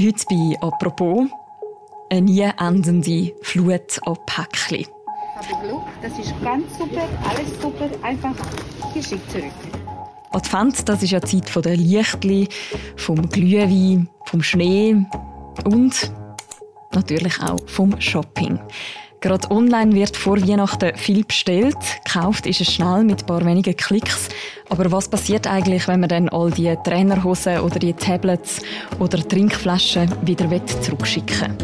Heute bei «Apropos» eine nie endende Flut an Päckchen. Ich habe Glück, das ist ganz super, alles super, einfach geschickt zurück. Advent, das ist ja die Zeit der Lichtli, vom Glühwein, vom Schnee und natürlich auch vom Shopping. Gerade online wird vor Weihnachten viel bestellt. Gekauft ist es schnell mit ein paar wenigen Klicks. Aber was passiert eigentlich, wenn man dann all die Trainerhosen oder die Tablets oder Trinkflaschen wieder zurückschicken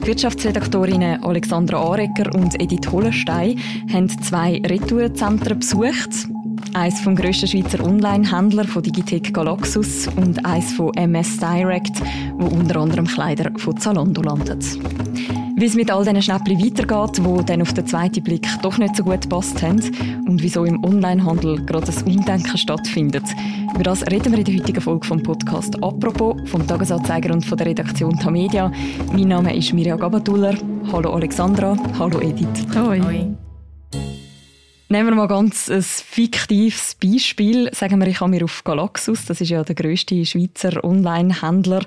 Wirtschaftsredaktorinnen Alexandra Arecker und Edith Hollenstein haben zwei Retourenzentren besucht. Eins vom grössten Schweizer Online-Händler von Digitec Galaxus und eins von MS Direct, wo unter anderem Kleider von Zalando landet. Wie es mit all diesen Schnäppchen weitergeht, die dann auf den zweiten Blick doch nicht so gut passt haben und wieso im Onlinehandel gerade ein Umdenken stattfindet. Über das reden wir in der heutigen Folge vom Podcast «Apropos» vom Tagesanzeiger und von der Redaktion Tamedia. Mein Name ist Mirja Gabatuller. Hallo Alexandra. Hallo Edith. Hoi. Hoi. Nehmen wir mal ganz ein fiktives Beispiel. Sagen wir, ich habe mir auf Galaxus, das ist ja der grösste Schweizer Online-Händler,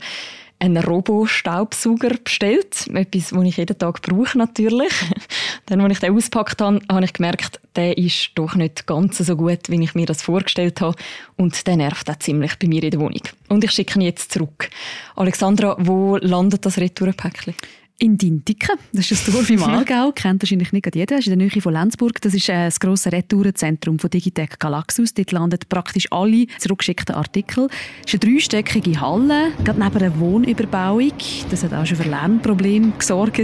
einen Robo-Staubsauger bestellt. Etwas, das ich jeden Tag brauche natürlich. Dann, als ich den auspackt habe, habe ich gemerkt, der ist doch nicht ganz so gut, wie ich mir das vorgestellt habe. Und der nervt auch ziemlich bei mir in der Wohnung. Und ich schicke ihn jetzt zurück. Alexandra, wo landet das Retourenpäckchen? In Dintiken, das ist ein Dorf im Aargau, kennt wahrscheinlich nicht jeder, das ist in der Nähe von Lenzburg. Das ist äh, das grosse Retourenzentrum von Digitec Galaxus. Dort landen praktisch alle zurückgeschickten Artikel. Es ist eine dreistöckige Halle, gerade neben einer Wohnüberbauung. Das hat auch schon für Lärmprobleme gesorgt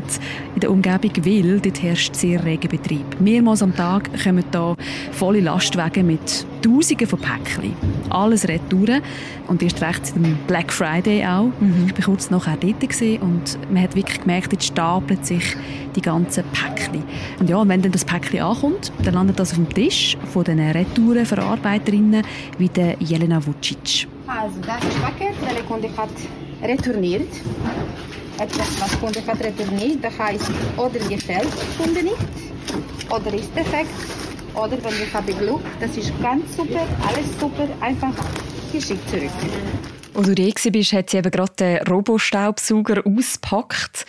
in der Umgebung, weil dort herrscht sehr reger Betrieb. Mehrmals am Tag kommen da volle Lastwagen mit Tausenden von Päckchen. Alles Retouren. Und erst recht am Black Friday auch. Mhm. Ich war kurz nachher dort und man hat wirklich gemerkt, jetzt stapeln sich die ganzen Päckchen. Und ja, wenn dann das Päckchen ankommt, dann landet das auf dem Tisch von den Retourenverarbeiterinnen wie der Jelena Vucic. Also das Paket, der Kunde hat retourniert. Etwas, was Kunde hat retourniert, das heißt, oder gefällt Kunde nicht, oder ist defekt, oder wenn ich habe Glück, das ist ganz super, alles super, einfach geschickt zurück. Als du da bist, hat sie eben gerade den Robostaubsauger ausgepackt.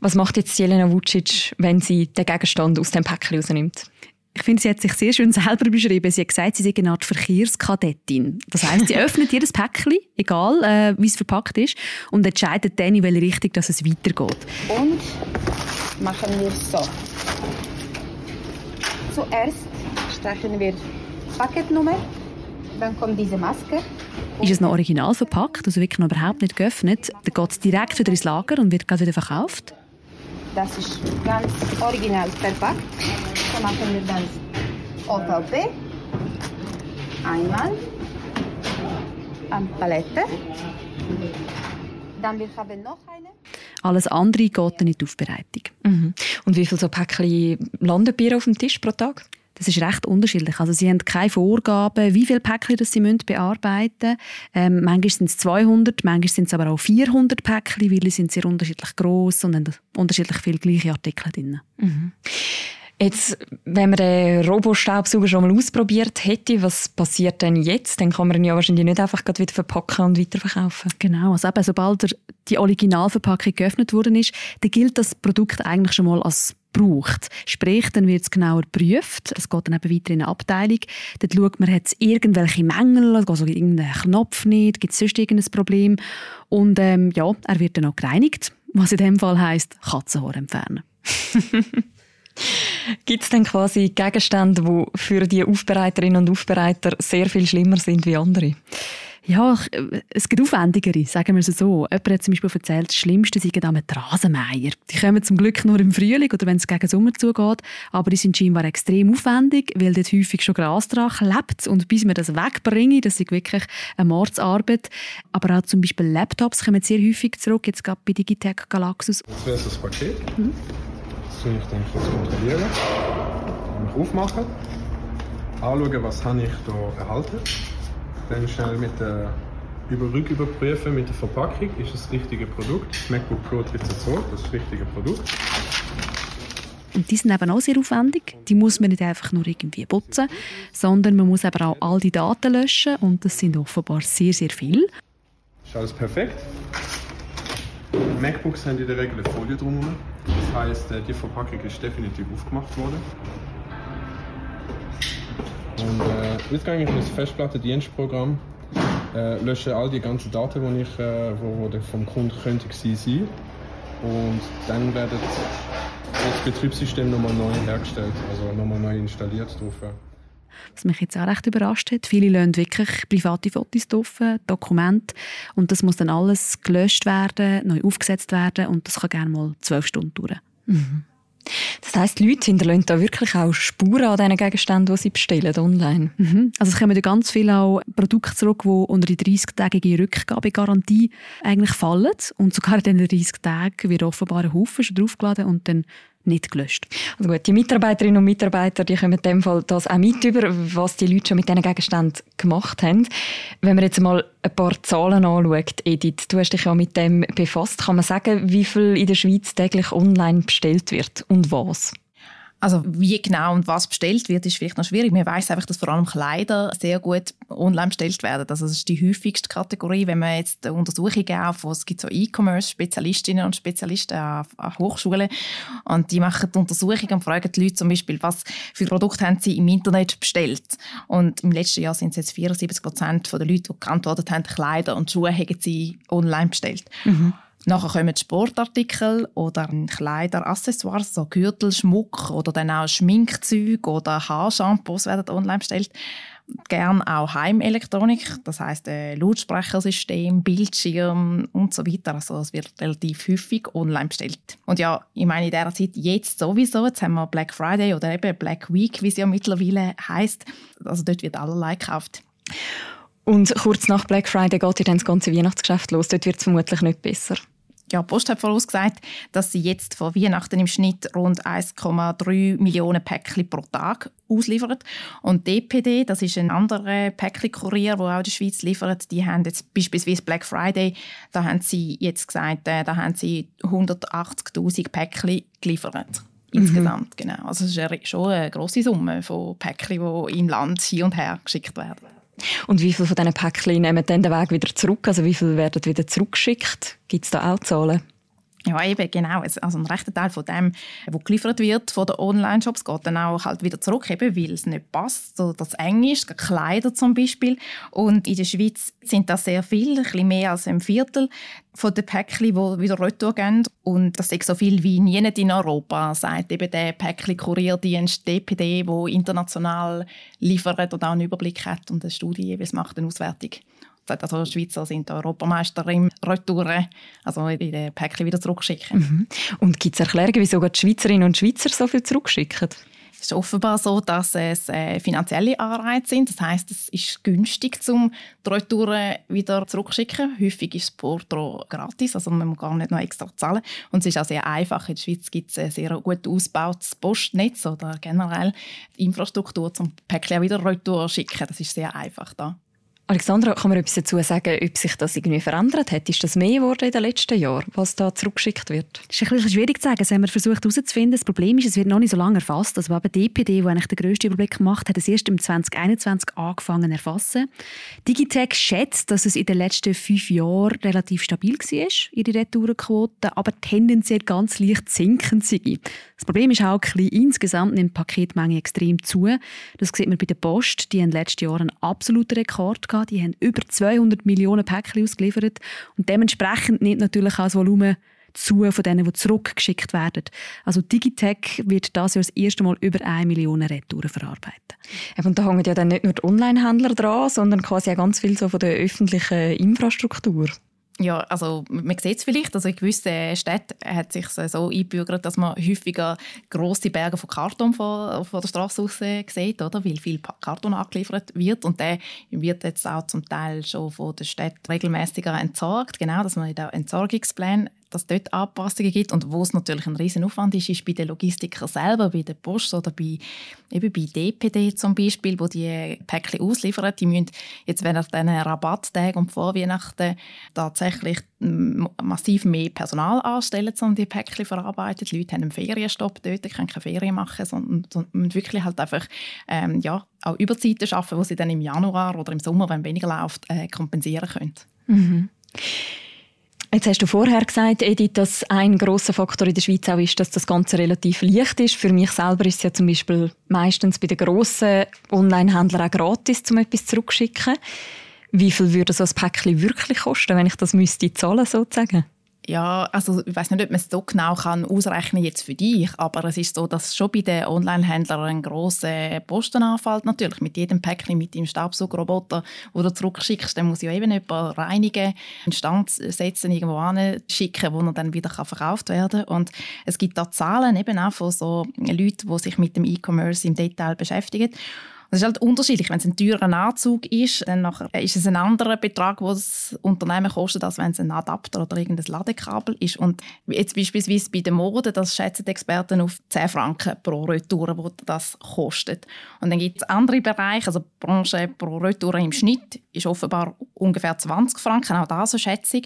Was macht jetzt Jelena Vucic, wenn sie den Gegenstand aus dem Päckchen rausnimmt? Ich finde, sie hat sich sehr schön selber beschrieben. Sie hat gesagt, sie sei eine Art Verkehrskadettin. Das heißt, sie öffnet jedes Päckchen, egal äh, wie es verpackt ist, und entscheidet dann, in welche Richtung dass es weitergeht. Und machen wir so. Zuerst streichen wir Paketnummer, dann kommt diese Maske. Ist es noch original verpackt, also wirklich noch überhaupt nicht geöffnet, dann geht es direkt wieder ins Lager und wird wieder verkauft? Das ist ganz original verpackt. So machen wir dann OVP. Einmal an Palette. Dann wir haben noch eine. Alles andere geht dann in die Aufbereitung. Mhm. Und wie viele so Päckchen landen Bier auf dem Tisch pro Tag? Das ist recht unterschiedlich. Also sie haben keine Vorgaben, wie viele Päckchen das sie bearbeiten müssen. Ähm, manchmal sind es 200, manchmal sind es aber auch 400 Päckchen, weil sie sind sehr unterschiedlich groß und haben unterschiedlich viele gleiche Artikel drin. Mhm. Jetzt, wenn man den Robostaubsauger schon mal ausprobiert hätte, was passiert denn jetzt? Dann kann man ihn ja wahrscheinlich nicht einfach wieder verpacken und weiterverkaufen. Genau, also eben, sobald die Originalverpackung geöffnet worden ist, dann gilt das Produkt eigentlich schon mal als braucht. Sprich, dann wird es genauer geprüft. Es geht dann eben weiter in eine Abteilung. Dort schaut man, hat es irgendwelche Mängel, also irgendeinen Knopf nicht, gibt es sonst irgendein Problem. Und ähm, ja, er wird dann auch gereinigt, was in dem Fall heisst, Katzenhaar entfernen. Gibt es denn quasi Gegenstände, die für die Aufbereiterinnen und Aufbereiter sehr viel schlimmer sind wie andere? Ja, es gibt aufwendigere, sagen wir es so. Jemand hat zum Beispiel erzählt, das Schlimmste sei am Rasenmeier. Die kommen zum Glück nur im Frühling oder wenn es gegen Sommer zugeht, aber die sind scheinbar extrem aufwendig, weil dort häufig schon Gras dran klebt und bis man das wegbringen, das ist wirklich eine Mordsarbeit. Aber auch zum Beispiel Laptops kommen sehr häufig zurück, jetzt gerade bei Digitec Galaxus. Das wäre das Paket. Mhm soll ich dann kurz kontrollieren. Mich aufmachen, anschauen, was habe ich hier erhalten. Dann schnell mit der über überprüfen mit der Verpackung, ist das richtige Produkt. MacBook Pro 13.2, das ist das richtige Produkt. Und die sind eben auch sehr aufwendig. Die muss man nicht einfach nur irgendwie putzen, sondern man muss aber auch all die Daten löschen und das sind offenbar sehr, sehr viele. ist alles perfekt. MacBooks haben in der Regel eine Folie drumherum. Das heißt, äh, die Verpackung ist definitiv aufgemacht worden. Und äh, jetzt gehe ich in das Festplattendienstprogramm, äh, lösche all die ganzen Daten, die ich, äh, wo, wo vom Kunden könnte sein und dann wird das Betriebssystem nochmal neu hergestellt, also nochmal neu installiert drauf. Was mich jetzt auch recht überrascht hat, viele lassen wirklich private Fotos drauf, Dokumente und das muss dann alles gelöscht werden, neu aufgesetzt werden und das kann gerne mal zwölf Stunden dauern. Mhm. Das heisst, die Leute hinterlassen da wirklich auch Spuren an diesen Gegenständen, die sie bestellen online. Mhm. Also es kommen ja ganz viele auch Produkte zurück, die unter die 30-tägige Rückgabegarantie eigentlich fallen. Und sogar in diesen 30 Tagen wird offenbar ein Haufen schon draufgeladen und dann nicht gelöscht. Also gut, die Mitarbeiterinnen und Mitarbeiter, die kommen in dem Fall das auch mit über, was die Leute schon mit diesen Gegenständen gemacht haben. Wenn man jetzt mal ein paar Zahlen anschaut, Edith, du hast dich ja mit dem befasst, kann man sagen, wie viel in der Schweiz täglich online bestellt wird und was? Also wie genau und was bestellt wird, ist vielleicht noch schwierig. Man weiß einfach, dass vor allem Kleider sehr gut online bestellt werden. Also das ist die häufigste Kategorie. Wenn man jetzt Untersuchungen auf, es gibt so E-Commerce-Spezialistinnen und Spezialisten an, an Hochschulen und die machen die Untersuchungen und fragen die Leute zum Beispiel, was für Produkte haben sie im Internet bestellt. Und im letzten Jahr sind es jetzt 74 Prozent der Leute, die geantwortet haben, Kleider und Schuhe haben sie online bestellt. Mhm. Nachher kommen Sportartikel oder Kleider, Accessoires, so Gürtel, Schmuck oder dann auch Schminkzeug oder Haarshampoos werden online bestellt. Gern auch Heimelektronik, das heißt äh, Lautsprechersystem, Bildschirm und so weiter. Also es wird relativ häufig online bestellt. Und ja, ich meine in dieser Zeit jetzt sowieso, jetzt haben wir Black Friday oder eben Black Week, wie es ja mittlerweile heißt. Also dort wird allerlei gekauft. Und kurz nach Black Friday geht dann das ganze Weihnachtsgeschäft los. Dort wird es vermutlich nicht besser ja, die Post hat vorausgesagt, dass sie jetzt vor Weihnachten im Schnitt rund 1,3 Millionen Päckchen pro Tag ausliefert. Und DPD, das ist ein anderer Päckchen-Kurier, der auch in der Schweiz liefert, die haben jetzt beispielsweise Black Friday, da haben sie jetzt gesagt, äh, da haben sie 180'000 Päckchen geliefert. Insgesamt, mhm. genau. Also es ist schon eine grosse Summe von Päckchen, die im Land hin und her geschickt werden. Und wie viele von diesen Päckchen nehmen dann den Weg wieder zurück? Also wie viele werden wieder zurückgeschickt? Gibt es da auch Zahlen? Ja, eben, genau. Also ein rechter Teil von dem, was geliefert wird von den Online-Shops, geht dann auch halt wieder zurück, eben, weil es nicht passt. So das Englisch, Kleider zum Beispiel. Und in der Schweiz sind das sehr viele, ein bisschen mehr als ein Viertel von den Päckchen, die wieder retour. Und das ist so viel wie nie in Europa, sagt eben der Päckchen-Kurierdienst DPD, der international liefert und auch einen Überblick hat und eine Studie jeweils macht, eine Auswertung. Also die Schweizer sind Europameister im Retouren, also in den Päckchen wieder zurückschicken. Mhm. Und gibt es Erklärungen, wieso die Schweizerinnen und Schweizer so viel zurückschicken? Es ist offenbar so, dass es äh, finanzielle Anreize sind. Das heißt, es ist günstig, um die Retouren wieder zurückschicken. Häufig ist das Porto gratis, also man muss gar nicht noch extra zahlen. Und es ist auch sehr einfach. In der Schweiz gibt es ein sehr gut ausgebautes Postnetz oder generell die Infrastruktur, um Päckchen wieder retour zu schicken. Das ist sehr einfach da. Alexandra, kann man etwas dazu sagen, ob sich das irgendwie verändert hat? Ist das mehr geworden in den letzten Jahren, was da zurückgeschickt wird? Das ist ein bisschen schwierig zu sagen. Das haben wir versucht herauszufinden. Das Problem ist, es wird noch nicht so lange erfasst. Also eben DPD, der eigentlich den grössten Überblick macht, hat es erst im 2021 angefangen zu erfassen. Digitech schätzt, dass es in den letzten fünf Jahren relativ stabil war, ihre Retourenquote, aber tendenziell ganz leicht sinkend sei. Das Problem ist auch, ein insgesamt nimmt die Paketmenge extrem zu. Das sieht man bei der Post. Die haben letztes Jahr einen absoluten Rekord gehabt gehabt. Die haben über 200 Millionen Päckchen ausgeliefert und dementsprechend nimmt natürlich auch das Volumen zu von denen, die zurückgeschickt werden. Also Digitech wird das Jahr das erste Mal über 1 Million Retouren verarbeiten. Und da hängen ja dann nicht nur die Online-Händler dran, sondern quasi auch ganz viel so von der öffentlichen Infrastruktur. Ja, also man sieht es vielleicht, also in gewissen Städten hat sich so eingebürgert, dass man häufiger große Berge von Karton von, von der Straße aus sieht, oder? weil viel Karton angeliefert wird und der wird jetzt auch zum Teil schon von der Stadt regelmäßiger entsorgt, genau, dass man in den Entsorgungsplänen dass dort Anpassungen gibt. Und wo es natürlich ein riesen Aufwand ist, ist bei den Logistikern selber, bei der Post oder bei, eben bei DPD zum Beispiel, wo die Päckchen ausliefern. Die müssen jetzt während diesen Rabatttagen und Vorweihnachten tatsächlich massiv mehr Personal anstellen, um die Päckchen verarbeiten. Die Leute haben einen Ferienstopp dort, können keine Ferien machen, sondern, sondern wirklich halt einfach ähm, ja, auch Überzeiten schaffen, die sie dann im Januar oder im Sommer, wenn weniger läuft, äh, kompensieren können. Mhm. Jetzt hast du vorher gesagt, Edith, dass ein großer Faktor in der Schweiz auch ist, dass das Ganze relativ leicht ist. Für mich selber ist es ja zum Beispiel meistens bei den grossen Online-Händlern auch gratis, um etwas zurückschicken. Wie viel würde so ein Päckchen wirklich kosten, wenn ich das müsste zahlen sozusagen? Ja, also ich weiß nicht, ob man es so genau kann ausrechnen jetzt für dich, aber es ist so, dass schon bei den Online-Händlern ein grosser Posten anfällt natürlich mit jedem Päckchen, mit dem Staubsaugerroboter, wo du zurückschickst, dann muss ja eben jemand reinigen, einen Stand setzen, irgendwo schicken, wo er dann wieder verkauft werden kann. Und es gibt da Zahlen eben auch von so Leuten, die sich mit dem E-Commerce im Detail beschäftigen. Das ist halt unterschiedlich. Wenn es ein teurer Anzug ist, dann ist es ein anderer Betrag, den das Unternehmen kostet, als wenn es ein Adapter oder irgendein Ladekabel ist. Und jetzt beispielsweise bei der Mode, das schätzen Experten auf 10 Franken pro Retour, wo das kostet. Und dann gibt es andere Bereiche, also Branche pro Retour im Schnitt ist offenbar ungefähr 20 Franken, auch das eine Schätzung.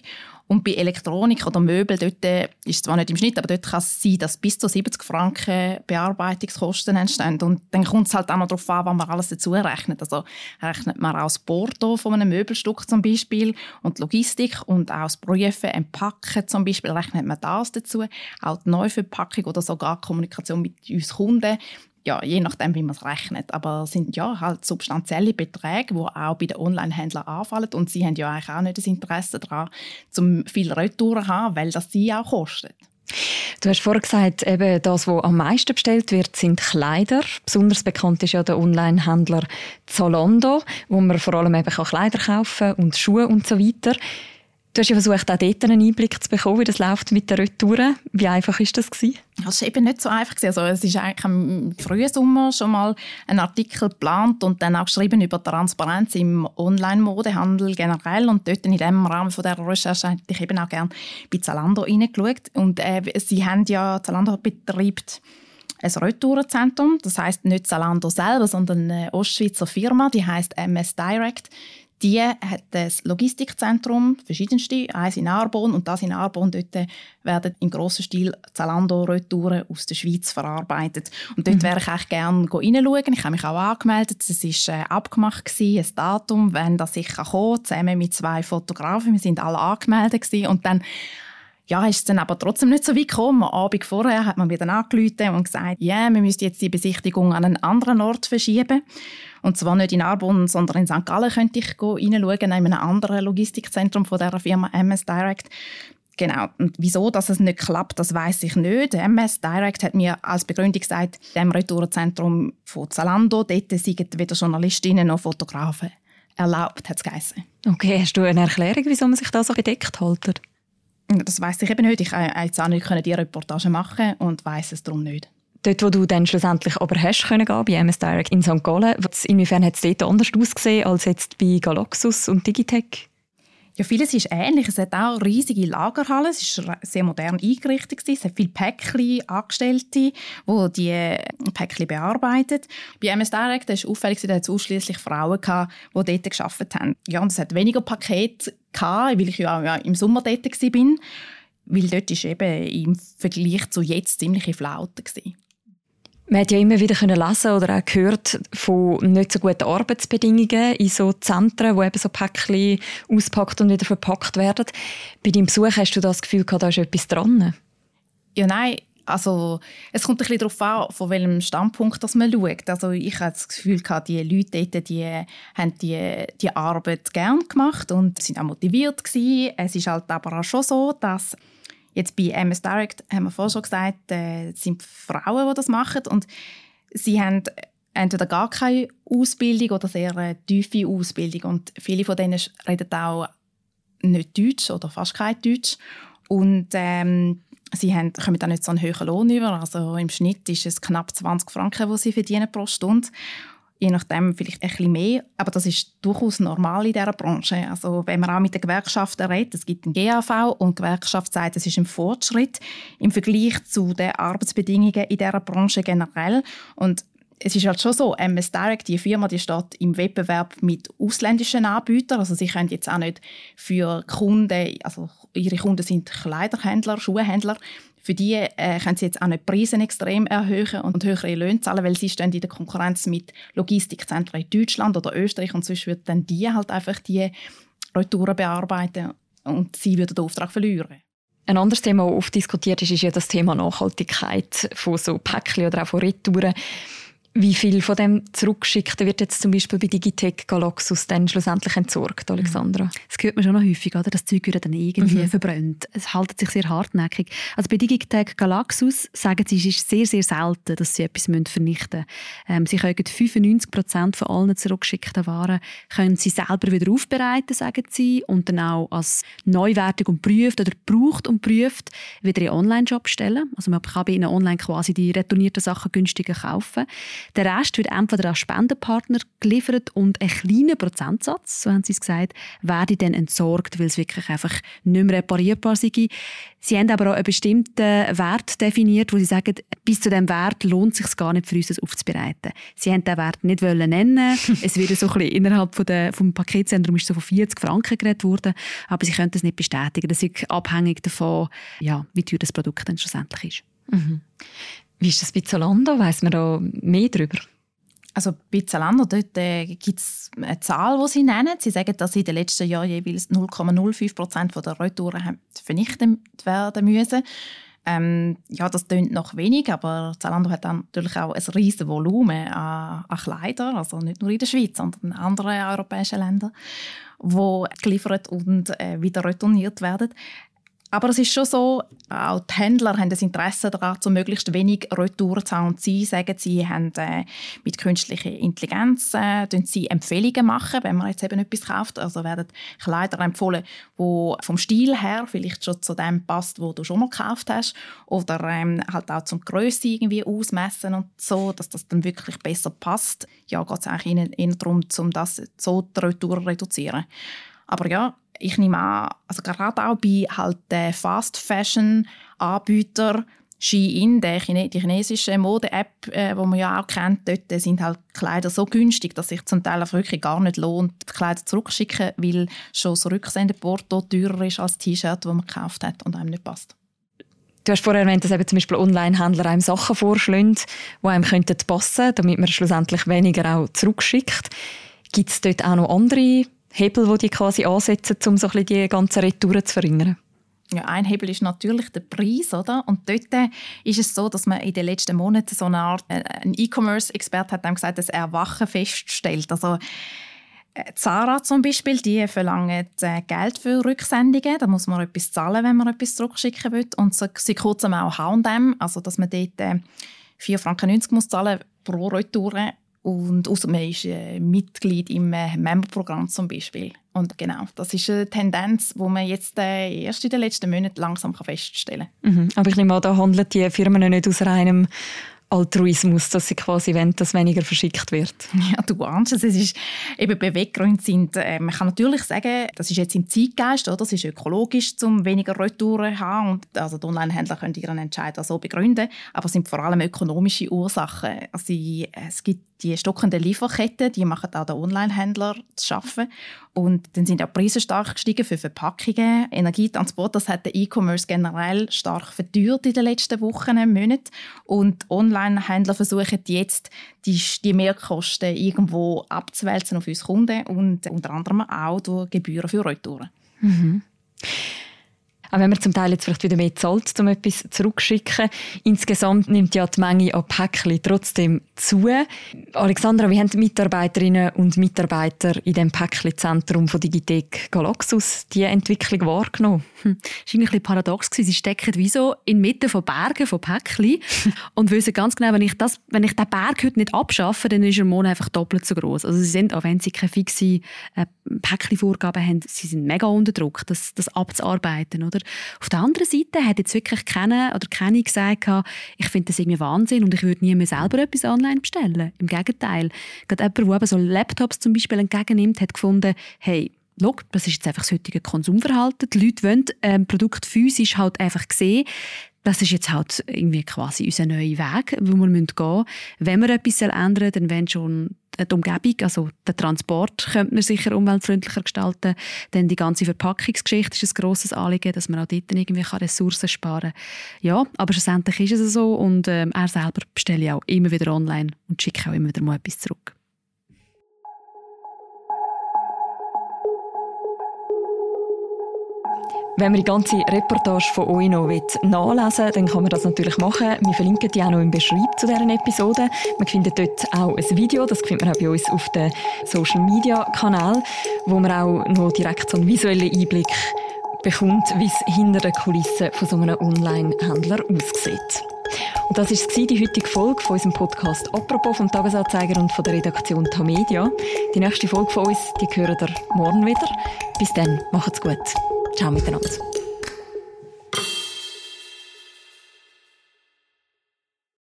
Und bei Elektronik oder Möbel, dort äh, ist zwar nicht im Schnitt, aber dort kann es sein, dass bis zu 70 Franken Bearbeitungskosten entstehen. Und dann kommt es halt auch noch darauf an, was man alles dazu rechnet. Also rechnet man auch das Porto von einem Möbelstück zum Beispiel und die Logistik und auch das Prüfen, Entpacken zum Beispiel, rechnet man das dazu. Auch die Neuverpackung oder sogar Kommunikation mit uns Kunden ja, je nachdem, wie man es rechnet. Aber es sind ja halt substanzielle Beträge, die auch bei den Online-Händlern anfallen. Und sie haben ja eigentlich auch nicht das Interesse daran, zum viel Retouren zu haben, weil das sie auch kostet. Du hast vorhin gesagt, eben das, was am meisten bestellt wird, sind Kleider. Besonders bekannt ist ja der Online-Händler Zalando, wo man vor allem eben Kleider kaufen kann und Schuhe und so weiter. Du hast ja versucht, auch dort einen Einblick zu bekommen, wie das läuft mit den Retouren. Wie einfach ist das gewesen? Das war eben nicht so einfach. Also, es ist eigentlich im frühen Sommer schon mal ein Artikel geplant und dann auch geschrieben über Transparenz im Online-Modehandel generell. Und dort in dem Rahmen von dieser Recherche hätte ich eben auch gerne bei Zalando reingeschaut. Und äh, sie haben ja, Zalando betreibt ein Retourenzentrum. Das heißt nicht Zalando selber, sondern eine Ostschweizer Firma, die heißt MS Direct die hat das Logistikzentrum, verschiedenste, eins in Arbon und das in Arbon, dort werden im grossen Stil Zalando-Retouren aus der Schweiz verarbeitet. Und dort mhm. wäre ich echt gerne reinschauen. Ich habe mich auch angemeldet. Es war äh, abgemacht, gewesen, ein Datum, wenn das sicher kommt, zusammen mit zwei Fotografen. Wir sind alle angemeldet gewesen. und dann ja, ist es dann aber trotzdem nicht so weit gekommen. Am Abend vorher hat man dann angerufen und gesagt, ja, yeah, wir müssen jetzt die Besichtigung an einen anderen Ort verschieben. Und zwar nicht in Arbon, sondern in St. Gallen könnte ich reinschauen, in einem anderen Logistikzentrum von der Firma MS Direct. Genau. Und wieso dass es nicht klappt, das weiß ich nicht. MS Direct hat mir als Begründung gesagt, dem Retourenzentrum von Zalando, dort sind weder Journalistinnen noch Fotografen erlaubt, hat es geheißen. Okay, hast du eine Erklärung, wieso man sich da so bedeckt hält? Das weiß ich eben nicht. Ich konnte jetzt auch nicht die Reportage machen und weiß es darum nicht. Dort, wo du dann schlussendlich aber hast können gehen, bei MS Direct in St. Gallen, inwiefern hat es dort anders ausgesehen als jetzt bei Galaxus und Digitech? Ja, vieles ist ähnlich. Es hat auch riesige Lagerhallen. Es ist sehr modern eingerichtet. Es hat viele Päckchen, Angestellte, die die Päckchen bearbeiten. Bei MS Direct war es auffällig, dass es ausschließlich Frauen gehabt, die dort gearbeitet haben. Ja, und es hat weniger Pakete gehabt, weil ich ja auch im Sommer dort war. Weil dort war eben im Vergleich zu jetzt ziemliche Flaute. Gewesen. Man hat ja immer wieder lesen oder auch gehört von nicht so guten Arbeitsbedingungen in so Zentren, wo eben so Päckchen auspackt und wieder verpackt werden. Bei deinem Besuch hast du das Gefühl gehabt, da ist etwas dran? Ja, nein. Also, es kommt ein bisschen darauf an, von welchem Standpunkt dass man schaut. Also, ich hatte das Gefühl, gehabt, die Leute dort, die haben die, die Arbeit gerne gemacht und sind auch motiviert gewesen. Es ist halt aber auch schon so, dass Jetzt bei MS Direct haben wir vorhin schon gesagt, äh, sind Frauen, die das machen. Und sie haben entweder gar keine Ausbildung oder sehr eine tiefe Ausbildung. Und viele von denen reden auch nicht Deutsch oder fast kein Deutsch. Und ähm, sie haben, kommen dann nicht so einen hohen Lohn über, also im Schnitt ist es knapp 20 Franken, die sie verdienen pro Stunde je nachdem vielleicht ein bisschen mehr, aber das ist durchaus normal in dieser Branche. Also wenn man auch mit den Gewerkschaften redet, es gibt ein GAV und die Gewerkschaft sagt, es ist ein Fortschritt im Vergleich zu den Arbeitsbedingungen in dieser Branche generell und es ist halt schon so, MS Direct, die Firma, die steht im Wettbewerb mit ausländischen Anbietern. Also sie können jetzt auch nicht für Kunden, also ihre Kunden sind Kleiderhändler, Schuhhändler, für die äh, können sie jetzt auch nicht Preise extrem erhöhen und höhere Löhne zahlen, weil sie stehen in der Konkurrenz mit Logistikzentren in Deutschland oder Österreich und sonst wird dann die halt einfach die Retouren bearbeiten. und sie würden den Auftrag verlieren. Ein anderes Thema, das oft diskutiert ist, ist ja das Thema Nachhaltigkeit von so Päckchen oder auch von Retouren. Wie viel von dem Zurückschickten wird jetzt zum Beispiel bei Digitec Galaxus dann schlussendlich entsorgt, Alexandra? Das hört man schon noch häufig, oder? Das Zeug wird dann irgendwie mhm. verbrannt. Es hält sich sehr hartnäckig. Also bei Digitec Galaxus sagen sie, es ist sehr, sehr selten, dass sie etwas vernichten müssen. Ähm, sie können 95 Prozent von allen zurückgeschickten Waren können sie selber wieder aufbereiten, sagen sie, und dann auch als neuwertig und prüft oder gebraucht und prüft wieder in Online-Shop stellen. Also man kann bei ihnen online quasi die retournierten Sachen günstiger kaufen. Der Rest wird entweder an Spendenpartner geliefert und ein kleiner Prozentsatz, so haben sie es gesagt, werde dann entsorgt, weil es wirklich einfach nicht mehr reparierbar sei. Sie haben aber auch einen bestimmten Wert definiert, wo sie sagen, bis zu diesem Wert lohnt es sich gar nicht für uns, das aufzubereiten. Sie haben diesen Wert nicht nennen Es wird so ein bisschen innerhalb von der, vom Paketzentrum ist so von 40 Franken geredet worden, aber sie können das nicht bestätigen. Das ist abhängig davon, ja, wie teuer das Produkt dann schlussendlich ist. Mhm. Wie ist das bei Zalando? Weiss man da mehr darüber? Also bei Zalando äh, gibt es eine Zahl, die sie nennen. Sie sagen, dass sie in den letzten Jahren jeweils 0,05 Prozent der Retouren vernichtet werden müssen. Ähm, ja, das klingt noch wenig, aber Zalando hat dann natürlich auch ein riesiges Volumen an, an Kleidern, also nicht nur in der Schweiz, sondern in anderen europäischen Ländern, wo geliefert und äh, wieder retourniert werden. Aber es ist schon so, auch die Händler haben das Interesse daran, so möglichst wenig Retouren zu haben. Und sie sagen, sie haben äh, mit künstlicher Intelligenz äh, sie Empfehlungen machen, wenn man jetzt eben etwas kauft. Also werden Kleider empfohlen, wo vom Stil her vielleicht schon zu dem passt, wo du schon mal gekauft hast. Oder ähm, halt auch zum Größe irgendwie ausmessen und so, dass das dann wirklich besser passt. Ja, geht es eigentlich eher darum, um das so die Retouren reduzieren. Aber ja, ich nehme an, also gerade auch bei halt den Fast Fashion Anbietern Shein, die chinesische Mode-App, äh, die man ja auch kennt, dort sind halt Kleider so günstig, dass sich zum Teil wirklich gar nicht lohnt, die Kleider zurückschicken, weil schon das Rücksendeporto teurer ist als das T-Shirt, das man gekauft hat und einem nicht passt. Du hast vorher erwähnt, dass eben zum Beispiel Online-Händler einem Sachen vorschlagen, die einem könnten passen, damit man schlussendlich weniger auch zurückschickt. Gibt es dort auch noch andere Hebel, die die quasi ansetzen, um so ein die ganzen Retouren zu verringern? Ja, ein Hebel ist natürlich der Preis, oder? Und dort äh, ist es so, dass man in den letzten Monaten so eine Art, äh, ein E-Commerce-Experte hat gesagt, dass er Erwachen feststellt. Also äh, Zara zum Beispiel, die verlangen Geld für Rücksendungen. Da muss man etwas zahlen, wenn man etwas zurückschicken will. Und so, seit kurzem auch H&M, also dass man dort 4,90 Franken muss zahlen pro Retour. Und außer man ist äh, Mitglied im äh, Memberprogramm zum Beispiel. Und genau, das ist eine Tendenz, die man jetzt äh, erst in den letzten Monaten langsam feststellen kann. Mhm. Aber ich nehme an, da handeln die Firmen nicht aus reinem Altruismus, dass sie quasi wollen, dass weniger verschickt wird. Ja, du ahnst es. es ist, eben Beweggründe sind, äh, man kann natürlich sagen, das ist jetzt im Zeitgeist, oder? das ist ökologisch, um weniger Retouren zu haben. Und, also die Online-Händler können ihren Entscheid auch so begründen, aber es sind vor allem ökonomische Ursachen. Also, es gibt die stockenden Lieferketten, die machen auch den Online-Händler zu schaffen. Und dann sind auch Preise stark gestiegen für Verpackungen, Energietransport. Das hat der E-Commerce generell stark verteuert in den letzten Wochen, Monaten. Und Online-Händler versuchen jetzt, die, die Mehrkosten irgendwo abzuwälzen auf uns Kunden und unter anderem auch durch Gebühren für Retouren. Mhm. Auch wenn man zum Teil jetzt vielleicht wieder mehr zahlt, um etwas zurückschicken. Insgesamt nimmt ja die Menge an Päckchen trotzdem zu. Alexandra, wie haben die Mitarbeiterinnen und Mitarbeiter in dem Päckchenzentrum von Digitec Galaxus die Entwicklung wahrgenommen? Hm. Das war ein bisschen paradox. Sie stecken wie so inmitten von Bergen von Päckchen und wissen ganz genau, wenn ich, das, wenn ich den Berg heute nicht abschaffe, dann ist der Mond einfach doppelt so groß. Also sie sind, auch wenn sie keine fixe äh, Päckchenvorgaben haben, sie sind mega unter Druck, das, das abzuarbeiten. Oder? Auf der anderen Seite hat jetzt wirklich keiner oder keine gesagt, ich finde das irgendwie Wahnsinn und ich würde nie mehr selber etwas online bestellen. Im Gegenteil. Gerade jemand, der eben so Laptops zum Beispiel entgegennimmt, hat gefunden, hey, Schau, das ist jetzt einfach das heutige Konsumverhalten. Die Leute wollen ähm, Produkt physisch halt einfach sehen. Das ist jetzt halt irgendwie quasi unser neuer Weg, wo wir gehen müssen. Wenn wir etwas ändern dann wenn schon die Umgebung, also der Transport könnte man sicher umweltfreundlicher gestalten. Dann die ganze Verpackungsgeschichte ist ein grosses Anliegen, dass man auch dort irgendwie Ressourcen sparen kann. Ja, aber schlussendlich ist es so und äh, er selber bestelle auch immer wieder online und schicke auch immer wieder mal etwas zurück. Wenn man die ganze Reportage von euch noch nachlesen will, dann kann man das natürlich machen. Wir verlinken die auch noch im Beschreib zu dieser Episode. Man findet dort auch ein Video, das findet man auch bei uns auf dem Social Media Kanal, wo man auch noch direkt so einen visuellen Einblick bekommt, wie es hinter den Kulissen von so einem Online-Händler aussieht. Und das war die heutige Folge von unserem Podcast «Apropos» vom Tagesanzeiger und von der Redaktion Tamedia. Die nächste Folge von uns, die hören ihr morgen wieder. Bis dann, macht's gut. Ciao miteinander.